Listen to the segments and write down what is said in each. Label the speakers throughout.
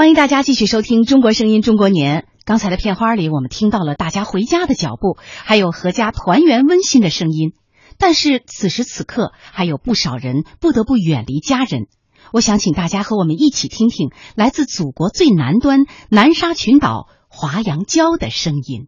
Speaker 1: 欢迎大家继续收听《中国声音中国年》。刚才的片花里，我们听到了大家回家的脚步，还有阖家团圆温馨的声音。但是此时此刻，还有不少人不得不远离家人。我想请大家和我们一起听听来自祖国最南端南沙群岛华阳礁的声音。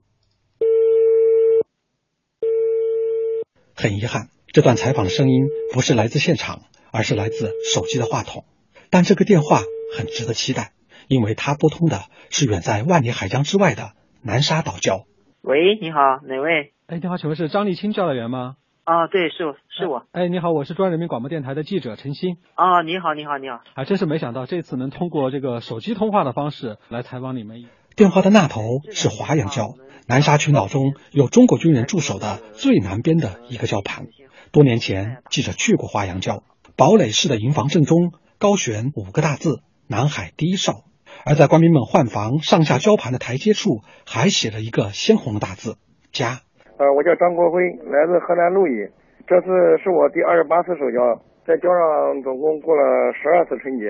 Speaker 2: 很遗憾，这段采访的声音不是来自现场，而是来自手机的话筒。但这个电话很值得期待。因为他拨通的是远在万里海疆之外的南沙岛礁。
Speaker 3: 喂，你好，哪位？
Speaker 4: 哎，你好，请问是张立清教导员吗？
Speaker 3: 啊，对，是是我。
Speaker 4: 哎，你好，我是中央人民广播电台的记者陈鑫。
Speaker 3: 啊，你好，你好，你好。
Speaker 4: 还真是没想到这次能通过这个手机通话的方式来采访你们。
Speaker 2: 电话的那头是华阳礁，南沙群岛中有中国军人驻守的最南边的一个礁盘。多年前，记者去过华阳礁，堡垒式的营房正中高悬五个大字：南海第一哨。而在官兵们换防上下交盘的台阶处，还写了一个鲜红的大字“家”。
Speaker 5: 呃，我叫张国辉，来自河南鹿邑。这次是我第二十八次守礁，在礁上总共过了十二次春节。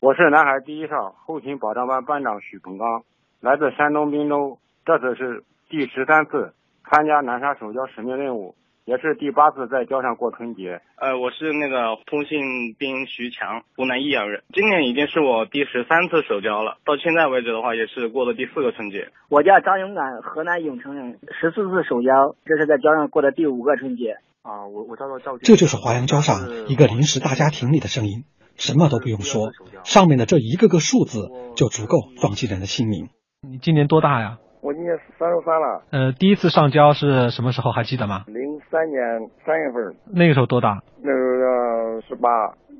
Speaker 6: 我是南海第一哨后勤保障班班长许鹏刚，来自山东滨州。这次是第十三次参加南沙守礁使命任务。也是第八次在礁上过春节。
Speaker 7: 呃，我是那个通信兵徐强，湖南益阳人。今年已经是我第十三次守礁了，到现在为止的话，也是过了第四个春节。
Speaker 3: 我叫张勇敢，河南永城人，十四次守礁，这是在礁上过的第五个春节。
Speaker 6: 啊，我我叫做赵。
Speaker 2: 这就是华阳礁上一个临时大家庭里的声音，什么都不用说，上面的这一个个数字就足够撞击人的心灵。
Speaker 4: 你今年多大呀？
Speaker 5: 我今年三十三了。
Speaker 4: 呃，第一次上交是什么时候？还记得吗？
Speaker 5: 零三年三月份。
Speaker 4: 那个时候多大？
Speaker 5: 那时候十八。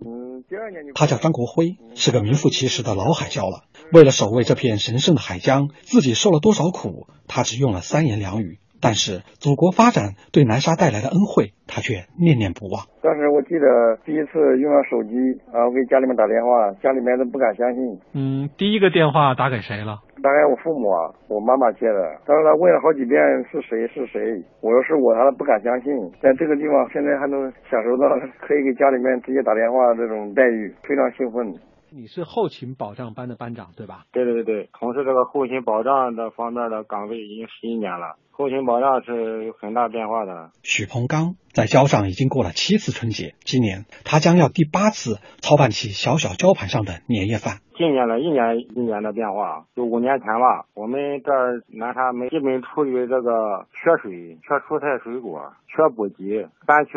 Speaker 5: 嗯，第二年就。
Speaker 2: 他叫张国辉，是个名副其实的老海椒了。为了守卫这片神圣的海疆，自己受了多少苦，他只用了三言两语。但是祖国发展对南沙带来的恩惠，他却念念不忘。
Speaker 5: 当时我记得第一次用上手机啊，我给家里面打电话，家里面都不敢相信。
Speaker 4: 嗯，第一个电话打给谁了？
Speaker 5: 打给我父母啊，我妈妈接的。当时他问了好几遍是谁是谁，我说是我，他不敢相信。在这个地方现在还能享受到可以给家里面直接打电话这种待遇，非常兴奋。
Speaker 4: 你是后勤保障班的班长对吧？
Speaker 6: 对对对对，从事这个后勤保障的方面的岗位已经十一年了。后勤保障是有很大变化的。
Speaker 2: 许鹏刚在礁上已经过了七次春节，今年他将要第八次操办起小小礁盘上的年夜饭。
Speaker 6: 今年了一年一年的变化，就五年前吧，我们这儿南沙没基本处于这个缺水、缺蔬菜水果、缺补给、三缺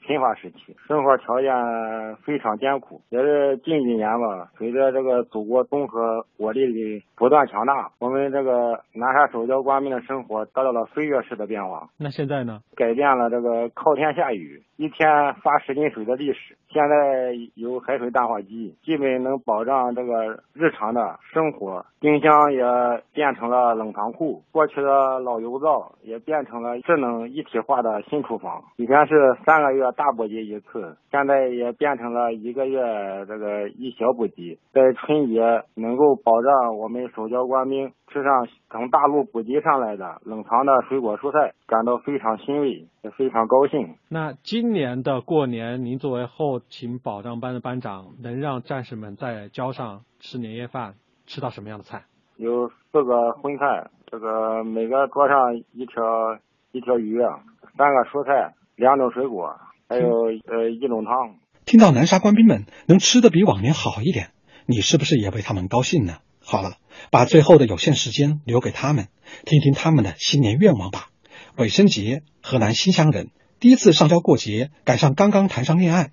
Speaker 6: 贫乏时期，生活条件非常艰苦。也是近几年吧，随着这个祖国综合国力的不断强大，我们这个南沙守礁官兵的生活得到了飞跃式的变化。
Speaker 4: 那现在呢？
Speaker 6: 改变了这个靠天下雨。一天发十斤水的历史，现在有海水淡化机，基本能保障这个日常的生活。冰箱也变成了冷藏库，过去的老油灶也变成了智能一体化的新厨房。以前是三个月大补给一次，现在也变成了一个月这个一小补给。在春节能够保障我们守礁官兵吃上从大陆补给上来的冷藏的水果蔬菜，感到非常欣慰，也非常高兴。
Speaker 4: 那今今年的过年，您作为后勤保障班的班长，能让战士们在礁上吃年夜饭，吃到什么样的菜？
Speaker 6: 有四个荤菜，这个每个桌上一条一条鱼，三个蔬菜，两种水果，还有呃一种汤。
Speaker 2: 听到南沙官兵们能吃的比往年好一点，你是不是也为他们高兴呢？好了，把最后的有限时间留给他们，听听他们的新年愿望吧。韦生杰，河南新乡人。第一次上交过节，赶上刚刚谈上恋爱；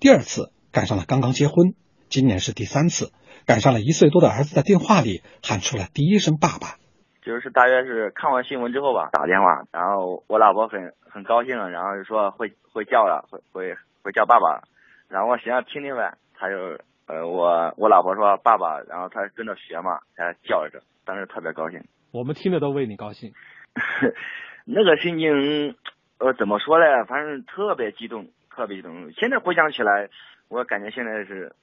Speaker 2: 第二次赶上了刚刚结婚，今年是第三次，赶上了一岁多的儿子在电话里喊出了第一声“爸爸”。
Speaker 8: 就是大约是看完新闻之后吧，打电话，然后我老婆很很高兴，然后就说会会叫了，会会会叫爸爸，然后我想要听听呗，他就呃我我老婆说爸爸，然后他跟着学嘛，他叫着，当时特别高兴。
Speaker 4: 我们听着都为你高兴，
Speaker 8: 那个心情。呃，怎么说呢？反正特别激动，特别激动。现在回想起来，我感觉现在是，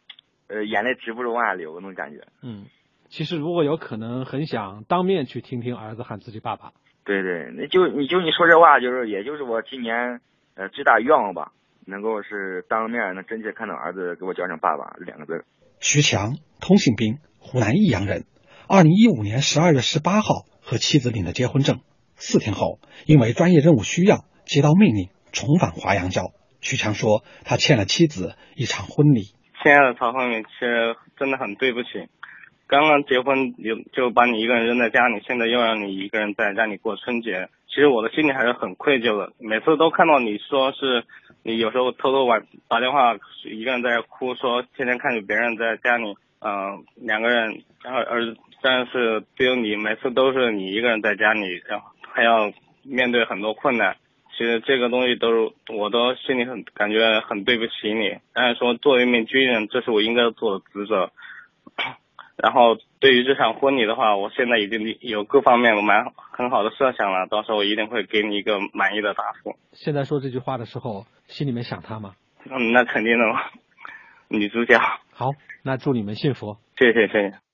Speaker 8: 呃，眼泪止不住往下流那种感觉。
Speaker 4: 嗯，其实如果有可能，很想当面去听听儿子喊自己爸爸。
Speaker 8: 对对，那就你就你说这话，就是也就是我今年呃最大愿望吧，能够是当面能真切看到儿子给我叫上爸爸两个字。
Speaker 2: 徐强，通信兵，湖南益阳人，二零一五年十二月十八号和妻子领了结婚证，四天后因为专业任务需要，接到命令重返华阳郊。徐强说，他欠了妻子一场婚礼。
Speaker 7: 亲爱的曹慧敏，其实真的很对不起。刚刚结婚就就把你一个人扔在家里，现在又让你一个人在家里过春节。其实我的心里还是很愧疚的。每次都看到你说是，你有时候偷偷晚打电话，一个人在哭，说天天看着别人在家里，嗯，两个人，然后而但是只有你，每次都是你一个人在家里，然后还要面对很多困难。其实这个东西都是我都心里很感觉很对不起你，但是说作为一名军人，这是我应该做的职责。然后对于这场婚礼的话，我现在已经有各方面蛮很好的设想了，到时候我一定会给你一个满意的答复。
Speaker 4: 现在说这句话的时候，心里面想他吗？
Speaker 7: 嗯，那肯定的嘛，女主角。
Speaker 4: 好，那祝你们幸福。
Speaker 7: 谢谢谢谢。